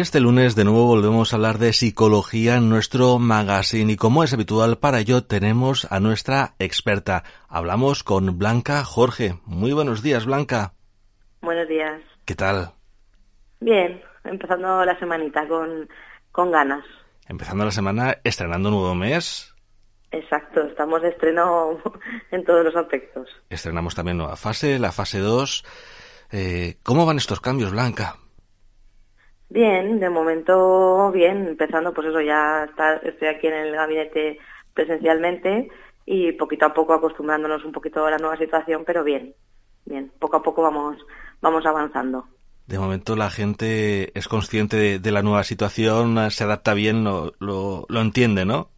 Y este lunes de nuevo volvemos a hablar de psicología en nuestro magazine y como es habitual para ello tenemos a nuestra experta. Hablamos con Blanca Jorge. Muy buenos días, Blanca. Buenos días. ¿Qué tal? Bien, empezando la semanita con, con ganas. Empezando la semana, estrenando un nuevo mes. Exacto, estamos de estreno en todos los aspectos. Estrenamos también nueva fase, la fase 2. Eh, ¿Cómo van estos cambios, Blanca? Bien, de momento bien, empezando pues eso, ya está, estoy aquí en el gabinete presencialmente y poquito a poco acostumbrándonos un poquito a la nueva situación, pero bien, bien, poco a poco vamos, vamos avanzando. De momento la gente es consciente de, la nueva situación, se adapta bien, lo, lo, lo, entiende, ¿no?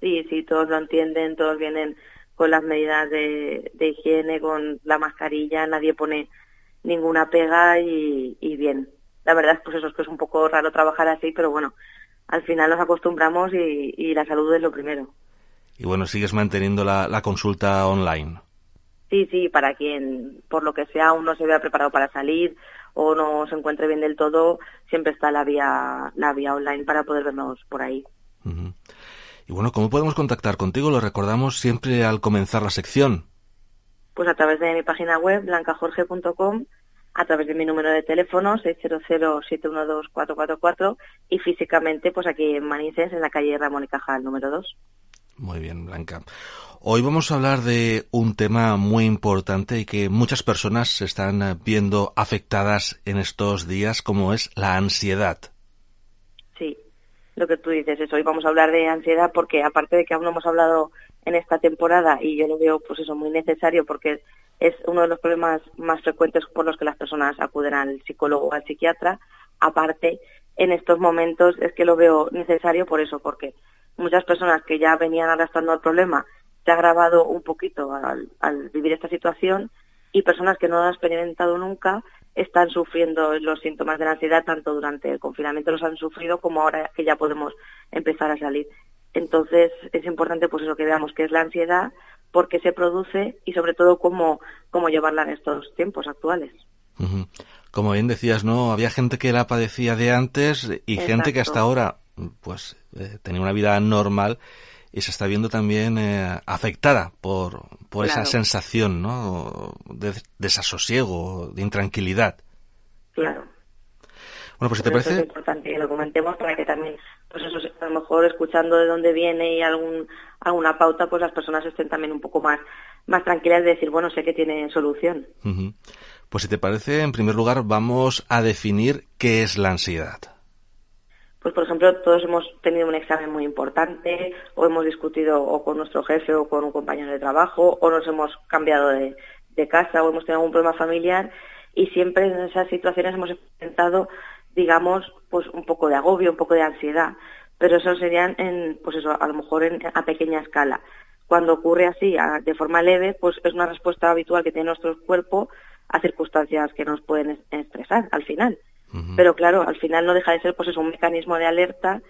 Sí, sí, todos lo entienden, todos vienen con las medidas de, de higiene, con la mascarilla, nadie pone ninguna pega y, y bien, la verdad pues eso es que es un poco raro trabajar así, pero bueno, al final nos acostumbramos y, la salud es lo primero. Y bueno, sigues manteniendo la, consulta online. Sí, sí, para quien por lo que sea aún no se vea preparado para salir o no se encuentre bien del todo, siempre está la vía, la vía online para poder vernos por ahí. Y bueno, ¿cómo podemos contactar contigo? Lo recordamos siempre al comenzar la sección. Pues a través de mi página web, blancajorge.com a través de mi número de teléfono 600-712-444 y físicamente pues aquí en Manises, en la calle Ramón y Cajal, número 2. Muy bien, Blanca. Hoy vamos a hablar de un tema muy importante y que muchas personas se están viendo afectadas en estos días, como es la ansiedad. Sí, lo que tú dices es hoy vamos a hablar de ansiedad porque aparte de que aún no hemos hablado en esta temporada y yo lo veo pues eso muy necesario porque es uno de los problemas más frecuentes por los que las personas acuden al psicólogo o al psiquiatra. Aparte, en estos momentos es que lo veo necesario por eso, porque muchas personas que ya venían arrastrando el problema se ha agravado un poquito al, vivir esta situación y personas que no han experimentado nunca están sufriendo los síntomas de la ansiedad, tanto durante el confinamiento los han sufrido como ahora que ya podemos empezar a salir. Entonces es importante pues eso que veamos qué es la ansiedad, por qué se produce y sobre todo cómo, cómo llevarla en estos tiempos actuales. Como bien decías, ¿no? Había gente que la padecía de antes y gente que hasta ahora pues eh, tenía una vida normal y se está viendo también eh, afectada por, por esa sensación, ¿no? De desasosiego, de intranquilidad. Claro. Bueno, pues si te parece... Es importante que lo comentemos para que también, pues eso, a lo mejor escuchando de dónde viene y algún, alguna pauta, pues las personas estén también un poco más, más tranquilas de decir, bueno, sé que tiene solución. Pues si te parece, en primer lugar, vamos a definir qué es la ansiedad. Pues, por ejemplo, todos hemos tenido un examen muy importante, o hemos discutido o con nuestro jefe o con un compañero de trabajo, o nos hemos cambiado de, de casa, o hemos tenido algún problema familiar, y siempre en esas situaciones hemos intentado digamos, pues un poco de agobio, un poco de ansiedad, pero eso serían en, pues eso, a lo mejor en, a pequeña escala. Cuando ocurre así, de forma leve, pues es una respuesta habitual que tiene nuestro cuerpo a circunstancias que nos pueden estresar al final. Pero claro, al final no deja de ser pues es un mecanismo de alerta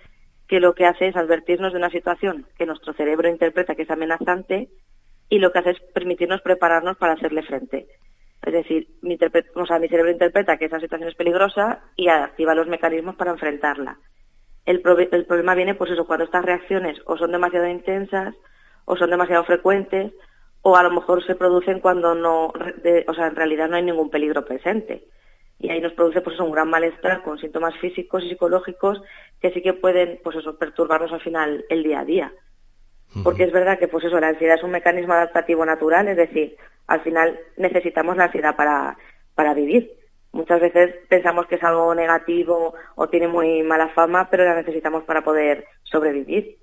que lo que hace es advertirnos de una situación que nuestro cerebro interpreta que es amenazante y lo que hace es permitirnos prepararnos para hacerle frente. Es decir, mi, cerebro interpreta que esa situación es peligrosa y activa los mecanismos para enfrentarla. El, el problema viene, pues eso, cuando estas reacciones o son demasiado intensas o son demasiado frecuentes o a lo mejor se producen cuando no, o sea, en realidad no hay ningún peligro presente. Y ahí nos produce pues eso, un gran malestar con síntomas físicos y psicológicos que sí que pueden pues eso, perturbarnos al final el día a día. Porque es verdad que pues eso, la ansiedad es un mecanismo adaptativo natural, es decir, al final necesitamos la ansiedad para, para vivir. Muchas veces pensamos que es algo negativo o tiene muy mala fama, pero la necesitamos para poder sobrevivir.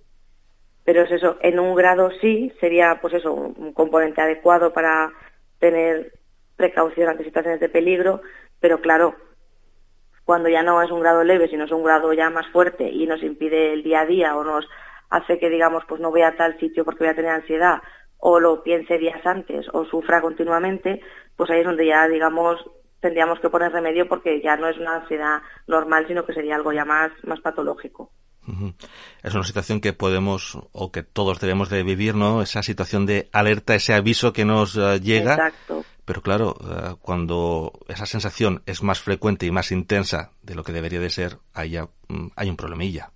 Pero es eso, en un grado sí, sería pues eso, un componente adecuado para tener precaución ante situaciones de peligro, pero claro, cuando ya no es un grado leve, sino es un grado ya más fuerte y nos impide el día a día o nos hace que digamos pues no voy a tal sitio porque voy a tener ansiedad o lo piense días antes o sufra continuamente, pues ahí es donde ya digamos tendríamos que poner remedio porque ya no es una ansiedad normal, sino que sería algo ya más, más patológico. Es una situación que podemos o que todos debemos de vivir, ¿no? Esa situación de alerta, ese aviso que nos eh, llega, Pero claro, eh, cuando esa sensación es más frecuente y más intensa de lo que debería de ser, ahí ya mm, hay un problemilla.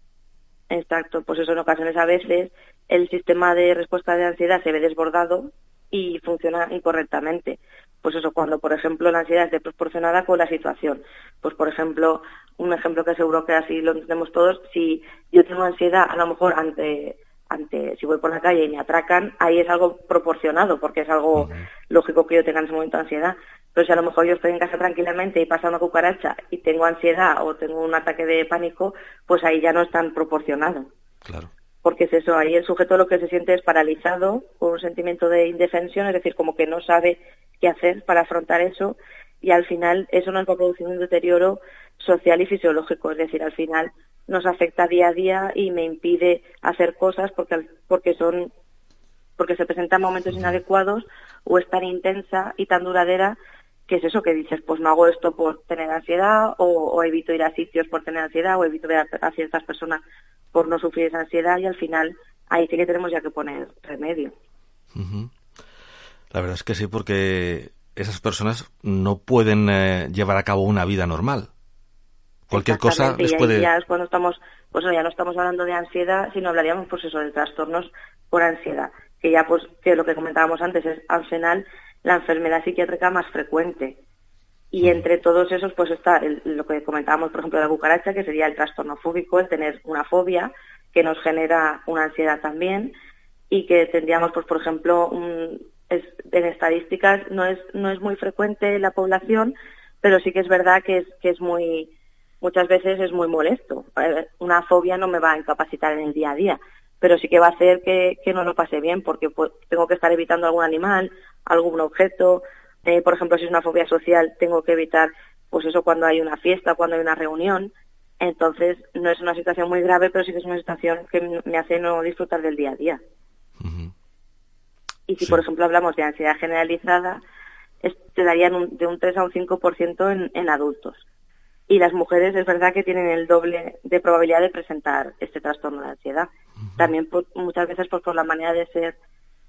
Exacto, pues eso en ocasiones a veces el sistema de respuesta de ansiedad se ve desbordado y funciona incorrectamente. Pues eso, cuando por ejemplo la ansiedad es desproporcionada con la situación. Pues por ejemplo, un ejemplo que seguro que así lo entendemos todos, si yo tengo ansiedad a lo mejor ante ante si voy por la calle y me atracan, ahí es algo proporcionado, porque es algo lógico que yo tenga en ese momento ansiedad. Pero si a lo mejor yo estoy en casa tranquilamente y pasa una cucaracha y tengo ansiedad o tengo un ataque de pánico, pues ahí ya no es tan proporcionado. Claro porque es eso, ahí el sujeto lo que se siente es paralizado, con un sentimiento de indefensión, es decir, como que no sabe qué hacer para afrontar eso y al final eso nos va a producir un deterioro social y fisiológico, es decir, al final nos afecta día a día y me impide hacer cosas porque, porque son porque se presentan momentos inadecuados o es tan intensa y tan duradera que es eso que dices, pues no hago esto por tener ansiedad o, evito ir a sitios por tener ansiedad o evito ver a ciertas personas por no sufrir esa ansiedad y al final ahí sí que tenemos ya que poner remedio. La verdad es que sí, porque esas personas no pueden eh, llevar a cabo una vida normal. Cualquier cosa les puede... Ya es cuando estamos, pues ya no estamos hablando de ansiedad, sino hablaríamos pues eso, de trastornos por ansiedad, que ya pues que lo que comentábamos antes es al final la enfermedad psiquiátrica más frecuente. Y entre todos esos, pues está lo que comentábamos, por ejemplo, de la cucaracha, que sería el trastorno fóbico, el tener una fobia, que nos genera una ansiedad también, y que tendríamos, pues, por ejemplo, en estadísticas no es, no es muy frecuente en la población, pero sí que es verdad que es, que es muy, muchas veces es muy molesto. Una fobia no me va a incapacitar en el día a día, pero sí que va a hacer que, que no lo pase bien, porque pues, tengo que estar evitando algún animal, algún objeto, eh, por ejemplo, si es una fobia social, tengo que evitar, pues eso cuando hay una fiesta, cuando hay una reunión. Entonces, no es una situación muy grave, pero sí que es una situación que me hace no disfrutar del día a día. Si, por ejemplo, hablamos de ansiedad generalizada, te darían de un 3 a un 5% en, en adultos. Y las mujeres es verdad que tienen el doble de probabilidad de presentar este trastorno de ansiedad. También muchas veces por la manera de ser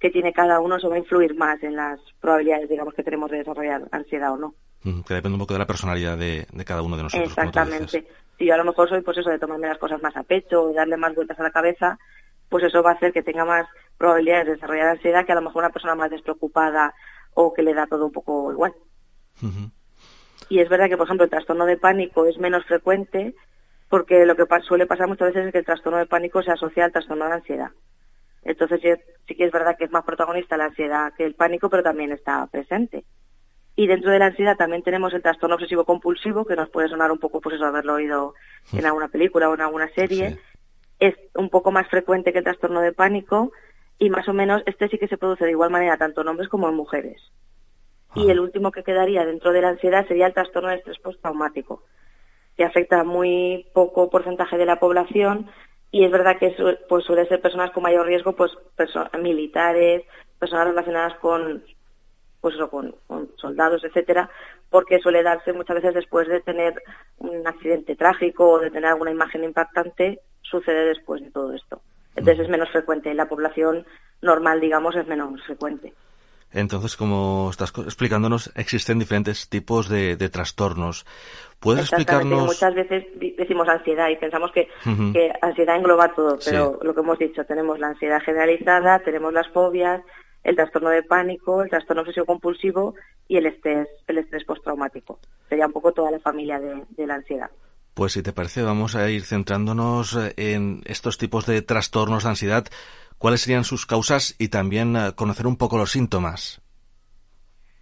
que tiene cada uno, se va a influir más en las probabilidades, digamos, que tenemos de desarrollar ansiedad o no. que depende un poco de la personalidad de, cada uno de nosotros. Exactamente. Si yo a lo mejor soy, pues eso, de tomarme las cosas más a pecho, darle más vueltas a la cabeza, pues eso va a hacer que tenga más probabilidades de desarrollar ansiedad que a lo mejor una persona más despreocupada o que le da todo un poco igual. Y es verdad que, por ejemplo, el trastorno de pánico es menos frecuente porque lo que suele pasar muchas veces es que el trastorno de pánico se asocia al trastorno de ansiedad. Entonces sí que es verdad que es más protagonista la ansiedad que el pánico, pero también está presente. Y dentro de la ansiedad también tenemos el trastorno obsesivo compulsivo, que nos puede sonar un poco, pues eso, haberlo oído en alguna película o en alguna serie. Es un poco más frecuente que el trastorno de pánico y más o menos este sí que se produce de igual manera tanto en hombres como en mujeres. Y ah. el último que quedaría dentro de la ansiedad sería el trastorno de estrés postraumático, que afecta a muy poco porcentaje de la población, y es verdad que pues suele ser personas con mayor riesgo, pues militares, personas relacionadas con pues con, soldados, etcétera, porque suele darse muchas veces después de tener un accidente trágico o de tener alguna imagen impactante, sucede después de todo esto. Entonces es menos frecuente. En la población normal, digamos, es menos frecuente. Entonces, como estás explicándonos, existen diferentes tipos de, trastornos. ¿Puedes explicarnos? Muchas veces decimos ansiedad y pensamos que, ansiedad engloba todo, pero lo que hemos dicho, tenemos la ansiedad generalizada, tenemos las fobias, el trastorno de pánico, el trastorno obsesivo compulsivo y el estrés, el estrés postraumático. Sería un poco toda la familia de la ansiedad. Pues si te parece, vamos a ir centrándonos en estos tipos de trastornos de ansiedad cuáles serían sus causas y también eh, conocer un poco los síntomas.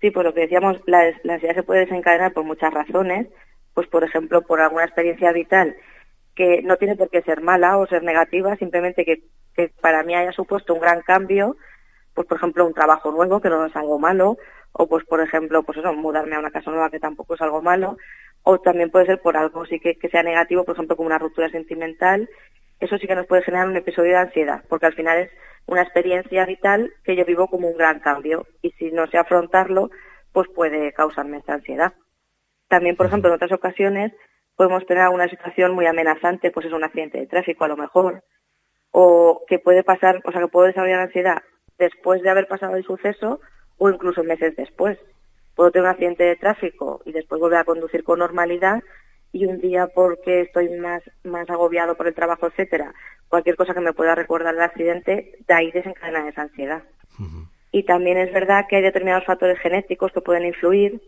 Sí, pues lo que decíamos, la, ansiedad se puede desencadenar por muchas razones, pues por ejemplo por alguna experiencia vital que no tiene por qué ser mala o ser negativa, simplemente que, que para mí haya supuesto un gran cambio, pues por ejemplo un trabajo nuevo que no es algo malo, o pues por ejemplo pues eso, mudarme a una casa nueva que tampoco es algo malo, o también puede ser por algo sí que, que sea negativo, por ejemplo como una ruptura sentimental eso sí que nos puede generar un episodio de ansiedad, porque al final es una experiencia vital que yo vivo como un gran cambio y si no sé afrontarlo, pues puede causarme esta ansiedad. También, por ejemplo, en otras ocasiones podemos tener una situación muy amenazante, pues es un accidente de tráfico a lo mejor, o que puede pasar, o sea, que puedo desarrollar ansiedad después de haber pasado el suceso o incluso meses después. puedo tener un accidente de tráfico y después volver a conducir con normalidad y un día porque estoy más, más agobiado por el trabajo, etcétera, cualquier cosa que me pueda recordar el accidente, de ahí desencadena esa ansiedad. Y también es verdad que hay determinados factores genéticos que pueden influir.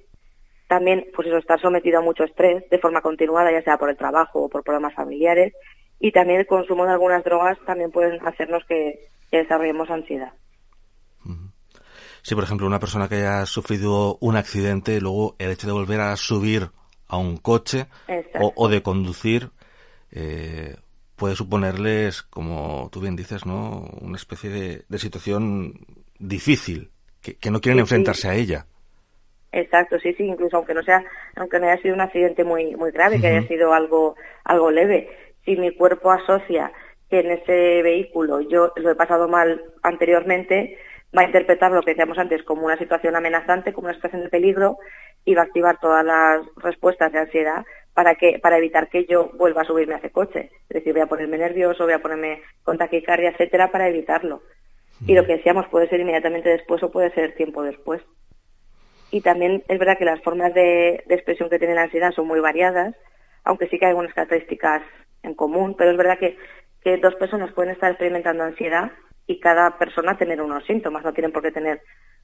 También, pues eso, estar sometido a mucho estrés de forma continuada, ya sea por el trabajo o por problemas familiares. Y también el consumo de algunas drogas también pueden hacernos que, desarrollemos ansiedad. Si, por ejemplo, una persona que haya sufrido un accidente, luego el hecho de volver a subir a un coche o, de conducir eh, puede suponerles, como tú bien dices, ¿no? una especie de, situación difícil, que, no quieren enfrentarse a ella. Exacto, sí, sí, incluso aunque no sea, aunque no haya sido un accidente muy, muy grave, que haya sido algo, algo leve, si mi cuerpo asocia que en ese vehículo yo lo he pasado mal anteriormente, va a interpretar lo que decíamos antes como una situación amenazante, como una situación de peligro y va a activar todas las respuestas de ansiedad para que para evitar que yo vuelva a subirme a ese coche. Es decir, voy a ponerme nervioso, voy a ponerme con taquicardia, etcétera, para evitarlo. Y lo que decíamos puede ser inmediatamente después o puede ser tiempo después. Y también es verdad que las formas de, expresión que tiene la ansiedad son muy variadas, aunque sí que hay algunas características en común, pero es verdad que dos personas pueden estar experimentando ansiedad y cada persona tener unos síntomas, no tienen por qué tener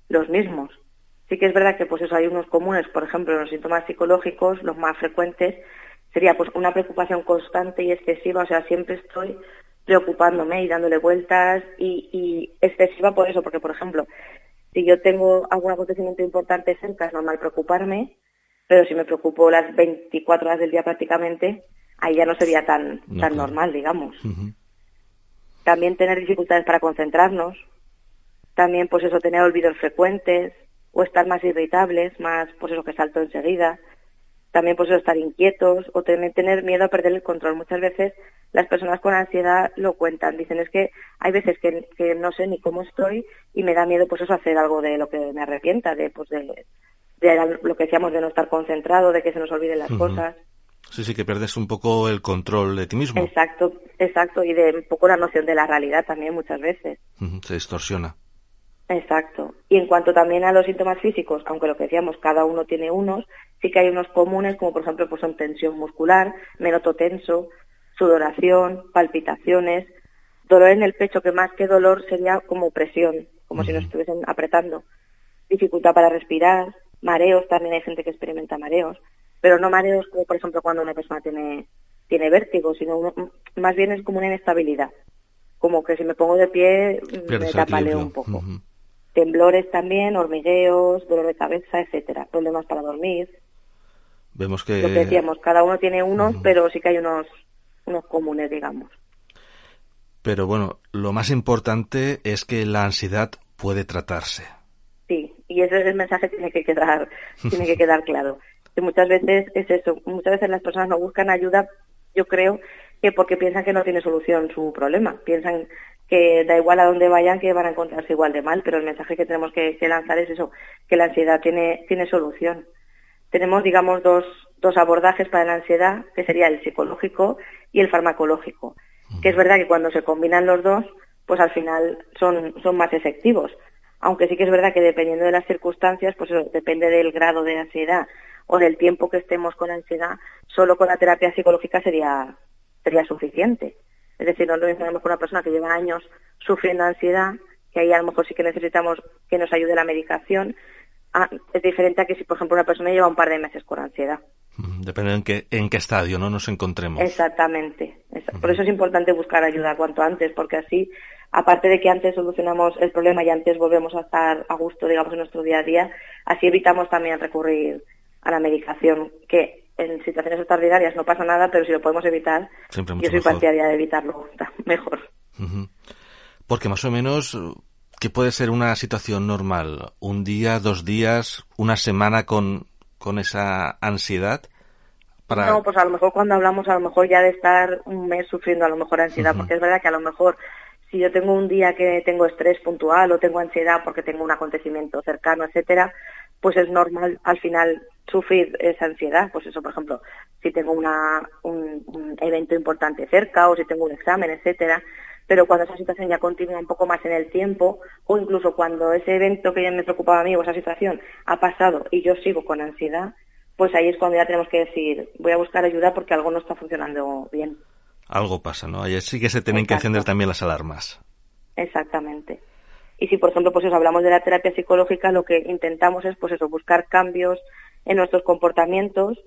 los mismos. Sí que es verdad que pues eso hay unos comunes, por ejemplo, los síntomas psicológicos, los más frecuentes, sería pues una preocupación constante y excesiva, o sea, siempre estoy preocupándome y dándole vueltas y, y excesiva por eso, porque por ejemplo, si yo tengo algún acontecimiento importante cerca, es normal preocuparme, pero si me preocupo las 24 horas del día prácticamente, ahí ya no sería tan, tan normal, digamos. También tener dificultades para concentrarnos. También, pues eso, tener olvidos frecuentes o estar más irritables, más, pues eso, que salto enseguida. También, pues eso, estar inquietos o tener miedo a perder el control. Muchas veces las personas con ansiedad lo cuentan. Dicen, es que hay veces que, no sé ni cómo estoy y me da miedo, pues eso, hacer algo de lo que me arrepienta, de, pues de, lo que decíamos, de no estar concentrado, de que se nos olviden las cosas. Sí, sí, que pierdes un poco el control de ti mismo. Exacto, exacto, y de un poco la noción de la realidad también muchas veces. Se distorsiona. Exacto. Y en cuanto también a los síntomas físicos, aunque lo que decíamos, cada uno tiene unos, sí que hay unos comunes, como por ejemplo pues son tensión muscular, me noto tenso, sudoración, palpitaciones, dolor en el pecho, que más que dolor sería como presión, como si nos estuviesen apretando, dificultad para respirar, mareos, también hay gente que experimenta mareos, pero no mareos como por ejemplo cuando una persona tiene, tiene vértigo, sino más bien es como una inestabilidad, como que si me pongo de pie me tapaleo un poco. Temblores también, hormigueos, dolor de cabeza, etcétera, problemas para dormir. Vemos que... Lo que decíamos, cada uno tiene unos, pero sí que hay unos, unos comunes, digamos. Pero bueno, lo más importante es que la ansiedad puede tratarse. Sí, y ese es el mensaje que tiene que quedar, tiene que quedar claro que muchas veces es eso, muchas veces las personas no buscan ayuda, yo creo que porque piensan que no tiene solución su problema, piensan que da igual a dónde vayan que van a encontrarse igual de mal, pero el mensaje que tenemos que, lanzar es eso, que la ansiedad tiene, tiene solución. Tenemos, digamos, dos, dos abordajes para la ansiedad, que sería el psicológico y el farmacológico, que es verdad que cuando se combinan los dos, pues al final son, son más efectivos. Aunque sí que es verdad que dependiendo de las circunstancias, pues eso, depende del grado de ansiedad o del tiempo que estemos con ansiedad, solo con la terapia psicológica sería, sería suficiente. Es decir, no lo mismo con una persona que lleva años sufriendo ansiedad, que ahí a lo mejor sí que necesitamos que nos ayude la medicación. Ah, es diferente a que si, por ejemplo, una persona lleva un par de meses con ansiedad. Depende en qué, en qué estadio ¿no? nos encontremos. Exactamente. Por eso es importante buscar ayuda cuanto antes, porque así, aparte de que antes solucionamos el problema y antes volvemos a estar a gusto, digamos, en nuestro día a día, así evitamos también recurrir a la medicación, que en situaciones extraordinarias no pasa nada, pero si lo podemos evitar, yo soy partidaria de evitarlo mejor. Porque más o menos, ¿qué puede ser una situación normal? ¿Un día, dos días, una semana con, con esa ansiedad? Para... No, pues a lo mejor cuando hablamos a lo mejor ya de estar un mes sufriendo a lo mejor ansiedad, porque es verdad que a lo mejor si yo tengo un día que tengo estrés puntual o tengo ansiedad porque tengo un acontecimiento cercano, etcétera, pues es normal al final sufrir esa ansiedad. Pues eso, por ejemplo, si tengo una, un, evento importante cerca o si tengo un examen, etcétera. pero cuando esa situación ya continúa un poco más en el tiempo, o incluso cuando ese evento que ya me preocupaba a mí o esa situación ha pasado y yo sigo con ansiedad, pues ahí es cuando ya tenemos que decir, voy a buscar ayuda porque algo no está funcionando bien. Algo pasa, ¿no? Ahí sí que se tienen que encender también las alarmas. Exactamente. Y si, por ejemplo, pues eso, hablamos de la terapia psicológica, lo que intentamos es, pues eso, buscar cambios en nuestros comportamientos,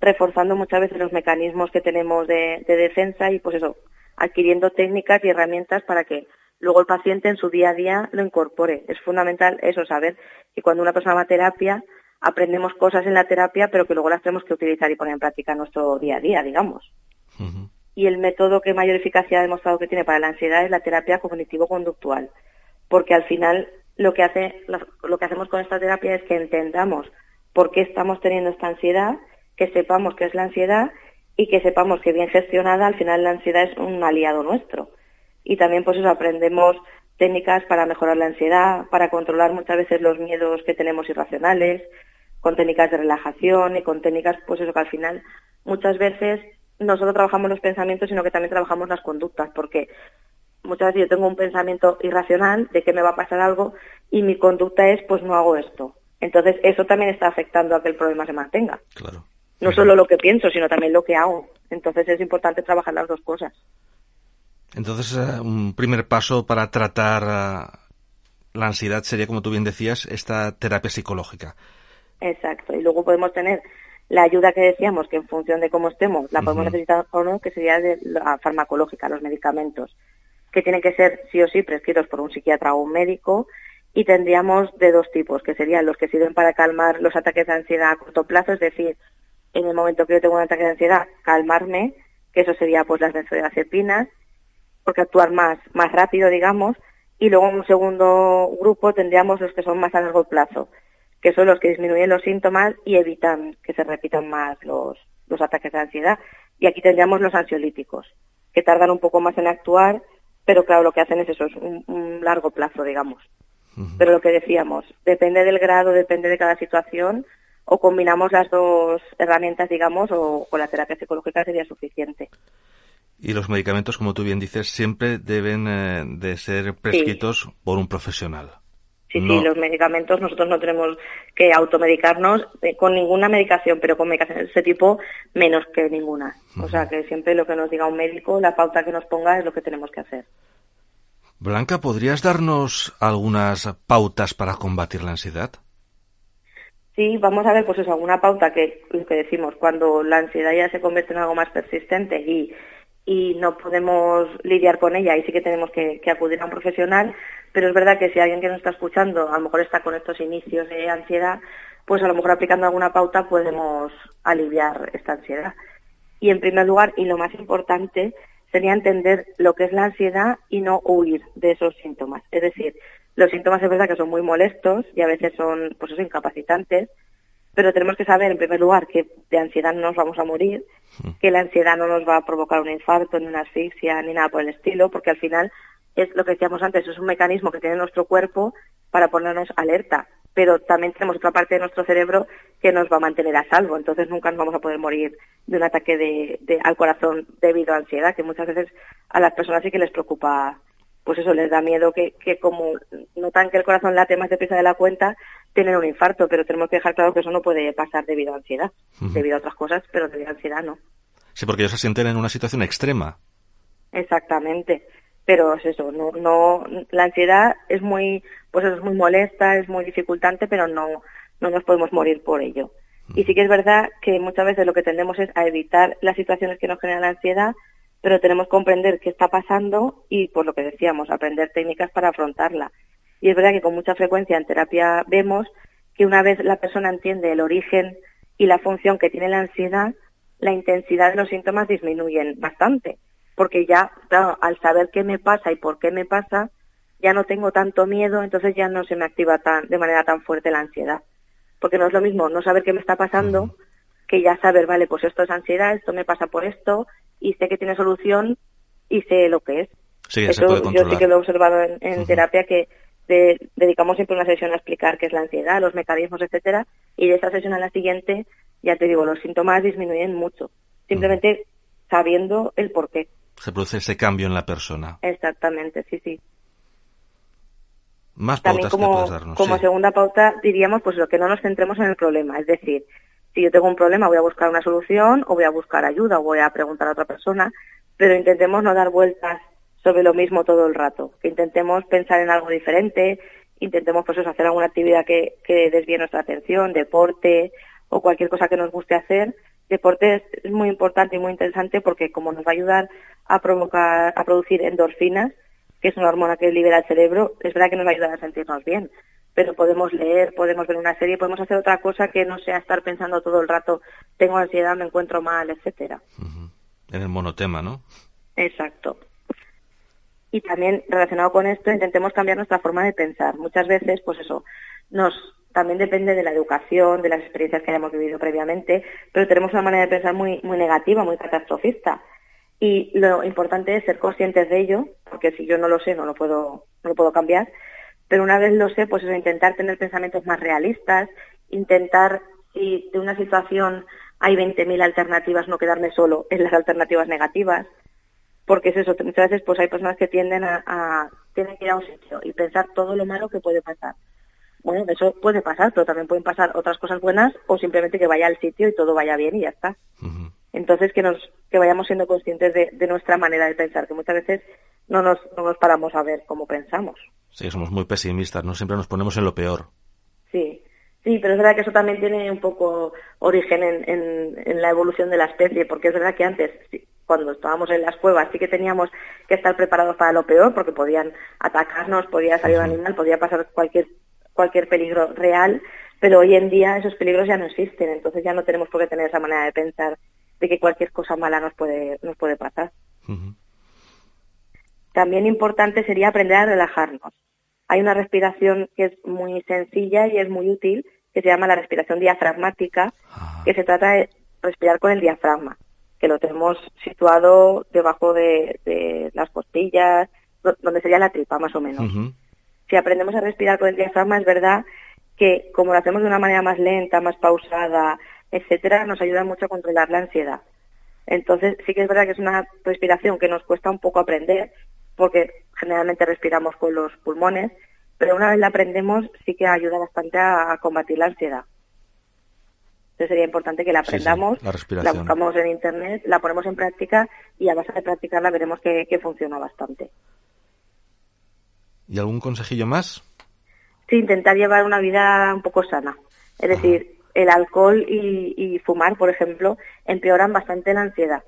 reforzando muchas veces los mecanismos que tenemos de, defensa y, pues eso, adquiriendo técnicas y herramientas para que luego el paciente en su día a día lo incorpore. Es fundamental eso, saber que cuando una persona va a terapia, aprendemos cosas en la terapia, pero que luego las tenemos que utilizar y poner en práctica en nuestro día a día, digamos. Y el método que mayor eficacia ha demostrado que tiene para la ansiedad es la terapia cognitivo-conductual porque al final lo que, hace, lo, que hacemos con esta terapia es que entendamos por qué estamos teniendo esta ansiedad, que sepamos qué es la ansiedad y que sepamos que bien gestionada al final la ansiedad es un aliado nuestro. Y también pues eso aprendemos técnicas para mejorar la ansiedad, para controlar muchas veces los miedos que tenemos irracionales, con técnicas de relajación y con técnicas pues eso que al final muchas veces no solo trabajamos los pensamientos, sino que también trabajamos las conductas, porque muchas veces yo tengo un pensamiento irracional de que me va a pasar algo y mi conducta es pues no hago esto. Entonces eso también está afectando a que el problema se mantenga. Claro. No solo lo que pienso, sino también lo que hago. Entonces es importante trabajar las dos cosas. Entonces eh, un primer paso para tratar eh, la ansiedad sería, como tú bien decías, esta terapia psicológica. Exacto. Y luego podemos tener la ayuda que decíamos, que en función de cómo estemos, la podemos necesitar o no, que sería de la farmacológica, los medicamentos que tienen que ser sí o sí prescritos por un psiquiatra o un médico y tendríamos de dos tipos, que serían los que sirven para calmar los ataques de ansiedad a corto plazo, es decir, en el momento que yo tengo un ataque de ansiedad, calmarme, que eso sería pues las benzodiazepinas, porque actuar más, más rápido, digamos, y luego en un segundo grupo tendríamos los que son más a largo plazo, que son los que disminuyen los síntomas y evitan que se repitan más los, los ataques de ansiedad. Y aquí tendríamos los ansiolíticos, que tardan un poco más en actuar pero claro, lo que hacen es eso, es un, largo plazo, digamos. Pero lo que decíamos, depende del grado, depende de cada situación, o combinamos las dos herramientas, digamos, o con la terapia psicológica sería suficiente. Y los medicamentos, como tú bien dices, siempre deben eh, de ser prescritos por un profesional. Sí, sí, los medicamentos nosotros no tenemos que automedicarnos eh, con ninguna medicación, pero con medicación de ese tipo menos que ninguna. O sea, que siempre lo que nos diga un médico, la pauta que nos ponga es lo que tenemos que hacer. Blanca, ¿podrías darnos algunas pautas para combatir la ansiedad? Sí, vamos a ver, pues eso, alguna pauta que, lo que decimos, cuando la ansiedad ya se convierte en algo más persistente y y no podemos lidiar con ella y sí que tenemos que, acudir a un profesional, pero es verdad que si alguien que nos está escuchando a lo mejor está con estos inicios de ansiedad, pues a lo mejor aplicando alguna pauta podemos aliviar esta ansiedad. Y en primer lugar, y lo más importante, sería entender lo que es la ansiedad y no huir de esos síntomas. Es decir, los síntomas es verdad que son muy molestos y a veces son pues incapacitantes, pero tenemos que saber, en primer lugar, que de ansiedad no nos vamos a morir, mm. que la ansiedad no nos va a provocar un infarto, ni una asfixia, ni nada por el estilo, porque al final es lo que decíamos antes, es un mecanismo que tiene nuestro cuerpo para ponernos alerta, pero también tenemos otra parte de nuestro cerebro que nos va a mantener a salvo, entonces nunca nos vamos a poder morir de un ataque de, al corazón debido a ansiedad, que muchas veces a las personas sí que les preocupa pues eso les da miedo que, que como notan que el corazón late más deprisa de la cuenta, tienen un infarto, pero tenemos que dejar claro que eso no puede pasar debido a ansiedad, debido a otras cosas, pero debido a ansiedad no. Sí, porque ellos se sienten en una situación extrema. Exactamente, pero es eso, no, no, la ansiedad es muy, pues es muy molesta, es muy dificultante, pero no, no nos podemos morir por ello. Y sí que es verdad que muchas veces lo que tendemos es a evitar las situaciones que nos generan la ansiedad, pero tenemos que comprender qué está pasando y, por lo que decíamos, aprender técnicas para afrontarla. Y es verdad que con mucha frecuencia en terapia vemos que una vez la persona entiende el origen y la función que tiene la ansiedad, la intensidad de los síntomas disminuyen bastante, porque ya, al saber qué me pasa y por qué me pasa, ya no tengo tanto miedo, entonces ya no se me activa tan, de manera tan fuerte la ansiedad. Porque no es lo mismo no saber qué me está pasando que ya saber, vale, pues esto es ansiedad, esto me pasa por esto, y sé que tiene solución y sé lo que es. Sí, Eso yo sí que lo he observado en, terapia que dedicamos siempre una sesión a explicar qué es la ansiedad, los mecanismos, etcétera, y de esa sesión a la siguiente, ya te digo, los síntomas disminuyen mucho, simplemente sabiendo el por qué. Se produce ese cambio en la persona. Exactamente, sí, sí. Más También pautas como, que darnos. como sí. segunda pauta diríamos pues lo que no nos centremos en el problema, es decir, si yo tengo un problema voy a buscar una solución o voy a buscar ayuda o voy a preguntar a otra persona, pero intentemos no dar vueltas sobre lo mismo todo el rato, que intentemos pensar en algo diferente, intentemos pues eso, hacer alguna actividad que, que desvíe nuestra atención, deporte o cualquier cosa que nos guste hacer. Deporte es, muy importante y muy interesante porque como nos va a ayudar a provocar, a producir endorfinas, que es una hormona que libera el cerebro, es verdad que nos va a ayudar a sentirnos bien, pero podemos leer, podemos ver una serie, podemos hacer otra cosa que no sea estar pensando todo el rato, tengo ansiedad, me encuentro mal, etcétera. En el monotema, ¿no? Exacto. Y también relacionado con esto, intentemos cambiar nuestra forma de pensar. Muchas veces, pues eso, nos también depende de la educación, de las experiencias que hayamos vivido previamente, pero tenemos una manera de pensar muy negativa, muy catastrofista. Y lo importante es ser conscientes de ello, porque si yo no lo sé, no lo puedo no lo puedo cambiar. Pero una vez lo sé, pues eso, intentar tener pensamientos más realistas, intentar si de una situación hay 20.000 alternativas, no quedarme solo en las alternativas negativas, porque es eso, muchas veces pues hay personas que tienden a, a tienen que ir a un sitio y pensar todo lo malo que puede pasar. Bueno, eso puede pasar, pero también pueden pasar otras cosas buenas o simplemente que vaya al sitio y todo vaya bien y ya está. Entonces que nos que vayamos siendo conscientes de, de nuestra manera de pensar, que muchas veces no nos, no nos paramos a ver cómo pensamos. Sí, somos muy pesimistas, ¿no? Siempre nos ponemos en lo peor. Sí, sí, pero es verdad que eso también tiene un poco origen en, en, en la evolución de la especie, porque es verdad que antes, sí, cuando estábamos en las cuevas, sí que teníamos que estar preparados para lo peor, porque podían atacarnos, podía salir un animal, podía pasar cualquier cualquier peligro real, pero hoy en día esos peligros ya no existen, entonces ya no tenemos por qué tener esa manera de pensar de que cualquier cosa mala nos puede nos puede pasar. También importante sería aprender a relajarnos. Hay una respiración que es muy sencilla y es muy útil, que se llama la respiración diafragmática, Ah, que se trata de respirar con el diafragma, que lo tenemos situado debajo de, de las costillas, do- donde sería la tripa más o menos. Si aprendemos a respirar con el diafragma, es verdad que como lo hacemos de una manera más lenta, más pausada, etcétera, nos ayuda mucho a controlar la ansiedad. Entonces, sí que es verdad que es una respiración que nos cuesta un poco aprender, porque generalmente respiramos con los pulmones, pero una vez la aprendemos, sí que ayuda bastante a, a combatir la ansiedad. Entonces sería importante que la Sí, sí, aprendamos, la buscamos en internet, la ponemos en práctica y a base de practicarla veremos que, que funciona bastante. ¿Y algún consejillo más? Sí, intentar llevar una vida un poco sana. Es decir, el alcohol y, y fumar, por ejemplo, empeoran bastante la ansiedad.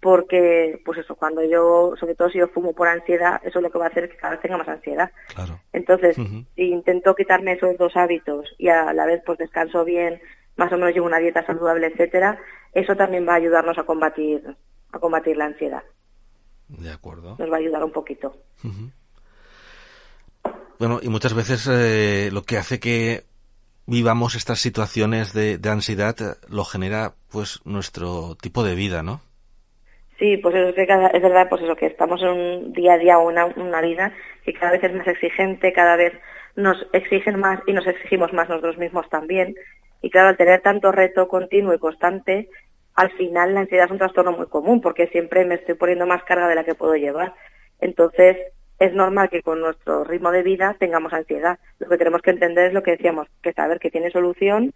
Porque, pues eso, cuando yo, sobre todo si yo fumo por ansiedad, eso lo que va a hacer es que cada vez tenga más ansiedad. Claro. Entonces, si intento quitarme esos dos hábitos y a la vez pues descanso bien, más o menos llevo una dieta saludable, etcétera, eso también va a ayudarnos a combatir, a combatir la ansiedad. De acuerdo. Nos va a ayudar un poquito. Bueno, y muchas veces eh, lo que hace que vivamos estas situaciones de, de ansiedad eh, lo genera pues nuestro tipo de vida, ¿no? Sí, pues eso es que cada, es verdad, pues eso que estamos en un día a día o una, una vida que cada vez es más exigente, cada vez nos exigen más y nos exigimos más nosotros mismos también. Y claro, al tener tanto reto continuo y constante, al final la ansiedad es un trastorno muy común porque siempre me estoy poniendo más carga de la que puedo llevar. Entonces, es normal que con nuestro ritmo de vida tengamos ansiedad. Lo que tenemos que entender es lo que decíamos, que saber que tiene solución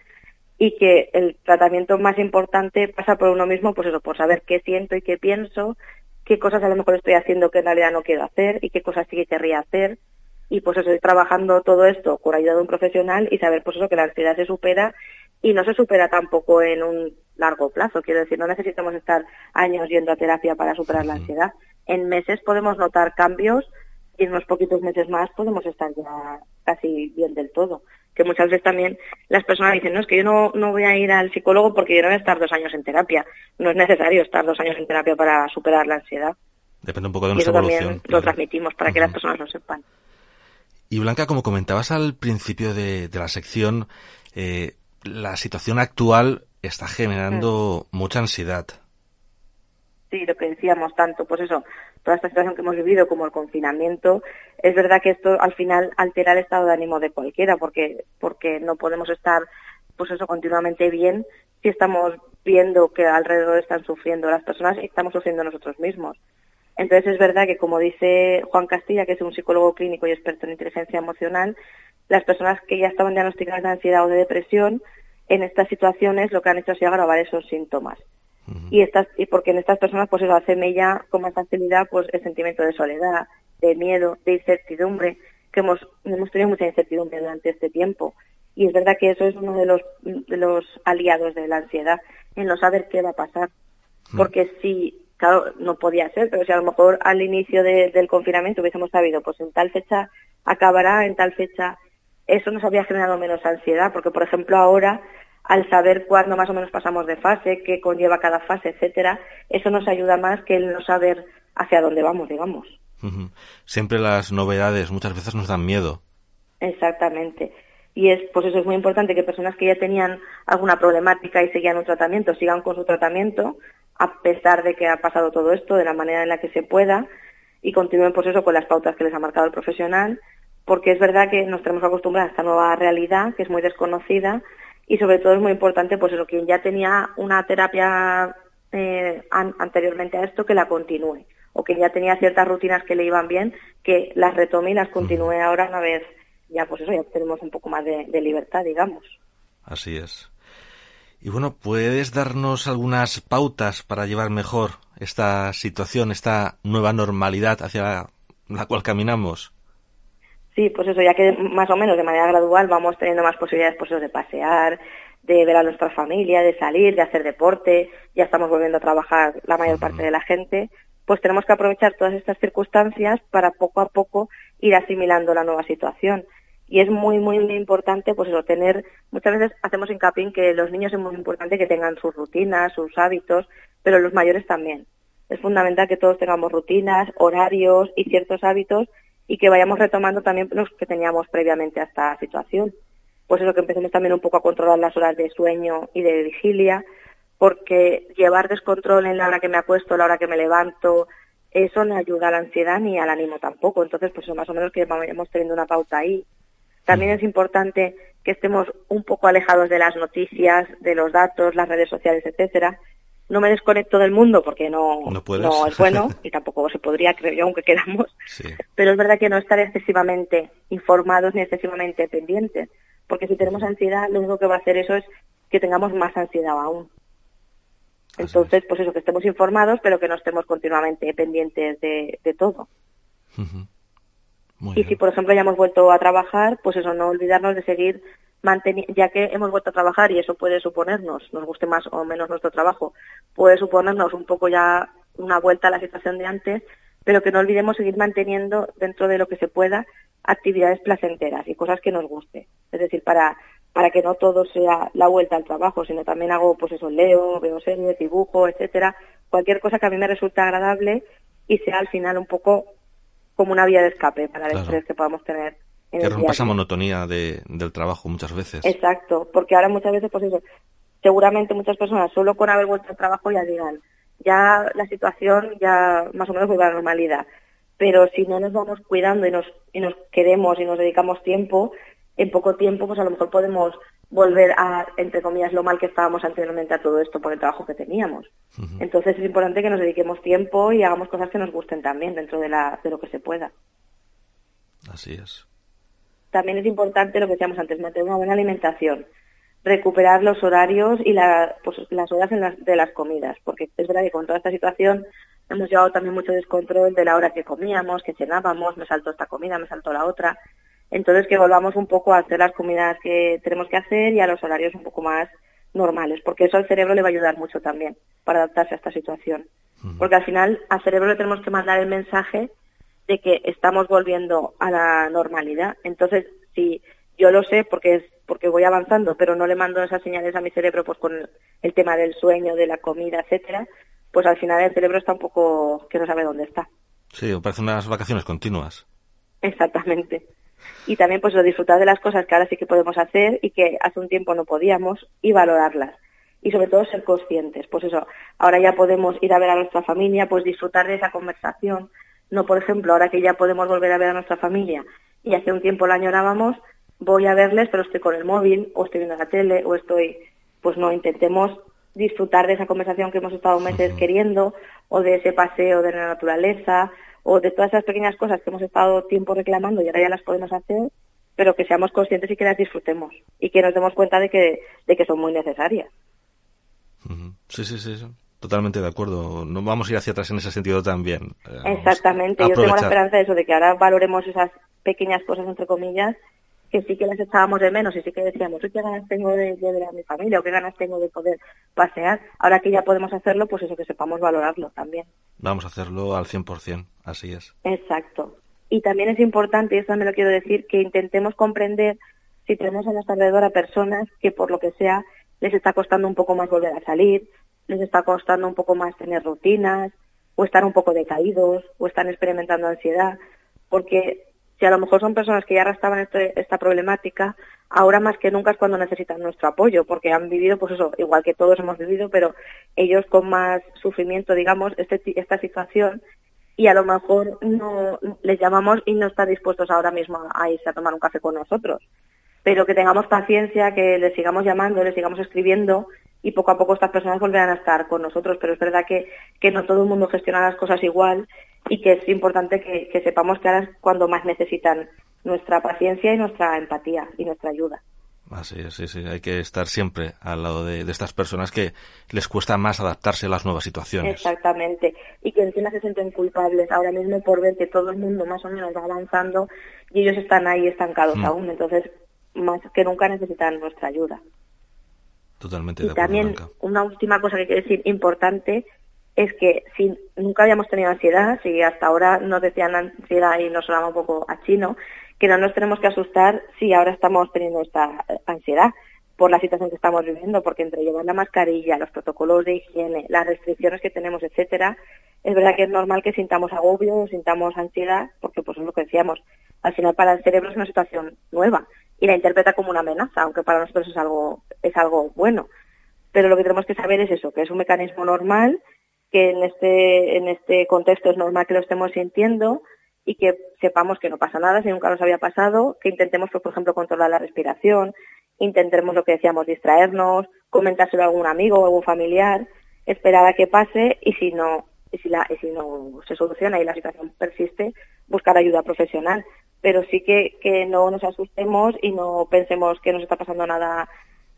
y que el tratamiento más importante pasa por uno mismo, pues eso, por saber qué siento y qué pienso, qué cosas a lo mejor estoy haciendo que en realidad no quiero hacer y qué cosas sí que querría hacer. Y pues eso, ir trabajando todo esto con ayuda de un profesional y saber pues eso, que la ansiedad se supera y no se supera tampoco en un largo plazo. Quiero decir, no necesitamos estar años yendo a terapia para superar la ansiedad. En meses podemos notar cambios y en unos poquitos meses más podemos estar ya casi bien del todo. Que muchas veces también las personas dicen, no, es que yo no, no voy a ir al psicólogo porque yo no voy a estar dos años en terapia. No es necesario estar dos años en terapia para superar la ansiedad. Depende un poco de Y nuestra eso evolución. también lo claro. transmitimos para que las personas lo sepan. Y Blanca, como comentabas al principio de, de la sección, eh, la situación actual está generando mucha ansiedad. Sí, lo que decíamos tanto, pues eso, toda esta situación que hemos vivido como el confinamiento, es verdad que esto al final altera el estado de ánimo de cualquiera, porque, porque no podemos estar, pues eso, continuamente bien si estamos viendo que alrededor están sufriendo las personas y estamos sufriendo nosotros mismos. Entonces es verdad que, como dice Juan Castilla, que es un psicólogo clínico y experto en inteligencia emocional, las personas que ya estaban diagnosticadas de ansiedad o de depresión, en estas situaciones lo que han hecho es agravar esos síntomas. Y estas y porque en estas personas pues eso hace mella con más facilidad pues el sentimiento de soledad, de miedo, de incertidumbre, que hemos, hemos tenido mucha incertidumbre durante este tiempo. Y es verdad que eso es uno de los, de los aliados de la ansiedad, en no saber qué va a pasar. Porque si claro, no podía ser, pero si a lo mejor al inicio del confinamiento hubiésemos sabido, pues en tal fecha acabará, en tal fecha, eso nos habría generado menos ansiedad, porque por ejemplo ahora, al saber cuándo más o menos pasamos de fase, qué conlleva cada fase, etcétera, eso nos ayuda más que el no saber hacia dónde vamos, digamos. Siempre las novedades muchas veces nos dan miedo. Exactamente. Y es, pues eso es muy importante que personas que ya tenían alguna problemática y seguían un tratamiento sigan con su tratamiento, a pesar de que ha pasado todo esto, de la manera en la que se pueda, y continúen pues eso con las pautas que les ha marcado el profesional, porque es verdad que nos tenemos que acostumbrar a esta nueva realidad, que es muy desconocida, y sobre todo es muy importante, pues eso, quien ya tenía una terapia eh, anteriormente a esto, que la continúe, o que ya tenía ciertas rutinas que le iban bien, que las retome y las continúe ahora una vez ya pues eso, ya tenemos un poco más de libertad, digamos. Así es. Y bueno, ¿puedes darnos algunas pautas para llevar mejor esta situación, esta nueva normalidad hacia la cual caminamos? Sí, pues eso, ya que más o menos de manera gradual vamos teniendo más posibilidades pues, de pasear, de ver a nuestra familia, de salir, de hacer deporte, ya estamos volviendo a trabajar la mayor parte de la gente, pues tenemos que aprovechar todas estas circunstancias para poco a poco ir asimilando la nueva situación y es muy, muy, muy importante, pues eso, tener, muchas veces hacemos hincapié en que los niños es muy importante que tengan sus rutinas, sus hábitos, pero los mayores también. Es fundamental que todos tengamos rutinas, horarios y ciertos hábitos y que vayamos retomando también los que teníamos previamente a esta situación. Pues eso, que empecemos también un poco a controlar las horas de sueño y de vigilia, porque llevar descontrol en la hora que me acuesto, la hora que me levanto, eso no ayuda a la ansiedad ni al ánimo tampoco. Entonces, pues eso más o menos que vayamos teniendo una pauta ahí. También es importante que estemos un poco alejados de las noticias, de los datos, las redes sociales, etcétera. No me desconecto del mundo porque no, no, es bueno y tampoco se podría, creo yo, aunque queramos. Pero es verdad que no estar excesivamente informados ni excesivamente pendientes, porque si tenemos ansiedad, lo único que va a hacer eso es que tengamos más ansiedad aún. Entonces, pues eso, que estemos informados, pero que no estemos continuamente pendientes de, todo y si, por ejemplo, ya hemos vuelto a trabajar, pues eso, no olvidarnos de seguir manteniendo, ya que hemos vuelto a trabajar y eso puede suponernos, nos guste más o menos nuestro trabajo, puede suponernos un poco ya una vuelta a la situación de antes, pero que no olvidemos seguir manteniendo dentro de lo que se pueda actividades placenteras y cosas que nos guste. Es decir, para, para que no todo sea la vuelta al trabajo, sino también hago, pues eso, leo, veo series, dibujo, etcétera, cualquier cosa que a mí me resulte agradable y sea al final un poco como una vía de escape para el estrés que podamos tener. En que rompa esa monotonía de, del trabajo muchas veces. Exacto, porque ahora muchas veces, pues eso, seguramente muchas personas solo con haber vuelto al trabajo ya digan, ya la situación ya más o menos vuelve a la normalidad. Pero si no nos vamos cuidando y nos, y nos queremos y nos dedicamos tiempo, en poco tiempo, pues a lo mejor podemos volver a, entre comillas, lo mal que estábamos anteriormente a todo esto por el trabajo que teníamos. Entonces es importante que nos dediquemos tiempo y hagamos cosas que nos gusten también dentro de, la, de lo que se pueda. Así es. También es importante lo que decíamos antes, mantener una buena alimentación, recuperar los horarios y la, pues, las horas en las, de las comidas, porque es verdad que con toda esta situación hemos llevado también mucho descontrol de la hora que comíamos, que cenábamos, me saltó esta comida, me saltó la otra, entonces que volvamos un poco a hacer las comidas que tenemos que hacer y a los horarios un poco más normales, porque eso al cerebro le va a ayudar mucho también para adaptarse a esta situación. Porque al final al cerebro le tenemos que mandar el mensaje de que estamos volviendo a la normalidad. Entonces, si yo lo sé porque es porque voy avanzando, pero no le mando esas señales a mi cerebro pues con el tema del sueño, de la comida, etcétera, pues al final el cerebro está un poco que no sabe dónde está. Sí, parece unas vacaciones continuas. Exactamente y también pues lo disfrutar de las cosas que ahora sí que podemos hacer y que hace un tiempo no podíamos y valorarlas. Y sobre todo ser conscientes. Pues eso ahora ya podemos ir a ver a nuestra familia pues disfrutar de esa conversación. No por ejemplo ahora que ya podemos volver a ver a nuestra familia y hace un tiempo la añorábamos voy a verles pero estoy con el móvil o estoy viendo la tele o estoy pues no intentemos disfrutar de esa conversación que hemos estado meses queriendo, o de ese paseo de la naturaleza, o de todas esas pequeñas cosas que hemos estado tiempo reclamando y ahora ya las podemos hacer, pero que seamos conscientes y que las disfrutemos y que nos demos cuenta de que, de que son muy necesarias. Sí, sí, sí, totalmente de acuerdo. No vamos a ir hacia atrás en ese sentido también. Exactamente. Yo tengo la esperanza de eso, de que ahora valoremos esas pequeñas cosas, entre comillas, que sí que las echábamos de menos y sí que decíamos, qué ganas tengo de, ver a mi familia o qué ganas tengo de poder pasear. Ahora que ya podemos hacerlo, pues eso, que sepamos valorarlo también. Vamos a hacerlo al 100%, así es. Exacto. Y también es importante, y esto también lo quiero decir, que intentemos comprender si tenemos a nuestro alrededor a personas que por lo que sea les está costando un poco más volver a salir, les está costando un poco más tener rutinas, o estar un poco decaídos, o están experimentando ansiedad, porque si a lo mejor son personas que ya arrastraban este, esta problemática, ahora más que nunca es cuando necesitan nuestro apoyo, porque han vivido, pues eso, igual que todos hemos vivido, pero ellos con más sufrimiento, digamos, este, esta situación, y a lo mejor no les llamamos y no están dispuestos ahora mismo a irse a tomar un café con nosotros. Pero que tengamos paciencia, que les sigamos llamando, les sigamos escribiendo y poco a poco estas personas volverán a estar con nosotros. Pero es verdad que, que no todo el mundo gestiona las cosas igual y que es importante que, que sepamos que ahora es cuando más necesitan nuestra paciencia y nuestra empatía y nuestra ayuda. Así es, sí, sí. Hay que estar siempre al lado de, estas personas que les cuesta más adaptarse a las nuevas situaciones. Exactamente. Y que encima se sienten culpables ahora mismo por ver que todo el mundo más o menos va avanzando y ellos están ahí estancados mm. aún. Entonces, más que nunca necesitan nuestra ayuda. Totalmente de y también una última cosa que quiero decir importante es que si nunca habíamos tenido ansiedad, si hasta ahora nos decían ansiedad y nos sonaba un poco a chino, que no nos tenemos que asustar si ahora estamos teniendo esta ansiedad por la situación que estamos viviendo, porque entre llevar la mascarilla, los protocolos de higiene, las restricciones que tenemos, etcétera, es verdad que es normal que sintamos agobio, sintamos ansiedad, porque pues es lo que decíamos, al final para el cerebro es una situación nueva y la interpreta como una amenaza, aunque para nosotros es algo es algo bueno. Pero lo que tenemos que saber es eso, que es un mecanismo normal, que en este en este contexto es normal que lo estemos sintiendo, y que sepamos que no pasa nada si nunca nos había pasado, que intentemos, pues, por ejemplo, controlar la respiración, intentemos lo que decíamos, distraernos, comentárselo a algún amigo o algún familiar, esperar a que pase y si no, y si, la, y si no se soluciona y la situación persiste, buscar ayuda profesional. Pero sí que, que no nos asustemos y no pensemos que nos está pasando nada,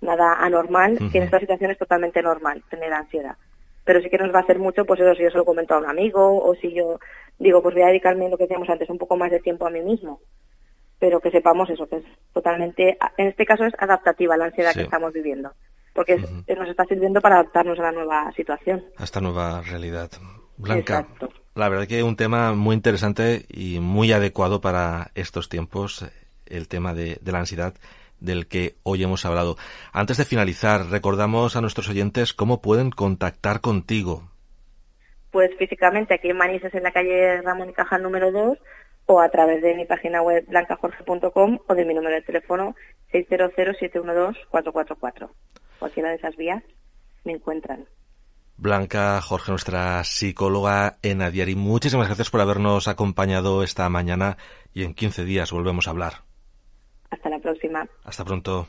nada anormal, que en esta situación es totalmente normal tener ansiedad pero sí que nos va a hacer mucho, pues eso, si yo se lo comento a un amigo o si yo digo, pues voy a dedicarme lo que decíamos antes, un poco más de tiempo a mí mismo. Pero que sepamos eso, que es totalmente, en este caso es adaptativa la ansiedad que estamos viviendo, porque nos está sirviendo para adaptarnos a la nueva situación. A esta nueva realidad. Blanca, la verdad que es un tema muy interesante y muy adecuado para estos tiempos, el tema de la ansiedad del que hoy hemos hablado. Antes de finalizar, recordamos a nuestros oyentes cómo pueden contactar contigo. Pues físicamente aquí en Manises, en la calle Ramón y Cajal número 2, o a través de mi página web blancajorge.com o de mi número de teléfono 600-712-444. Cualquiera de esas vías me encuentran. Blanca Jorge, nuestra psicóloga en Adiari, muchísimas gracias por habernos acompañado esta mañana y en 15 días volvemos a hablar. Hasta la próxima. Hasta pronto.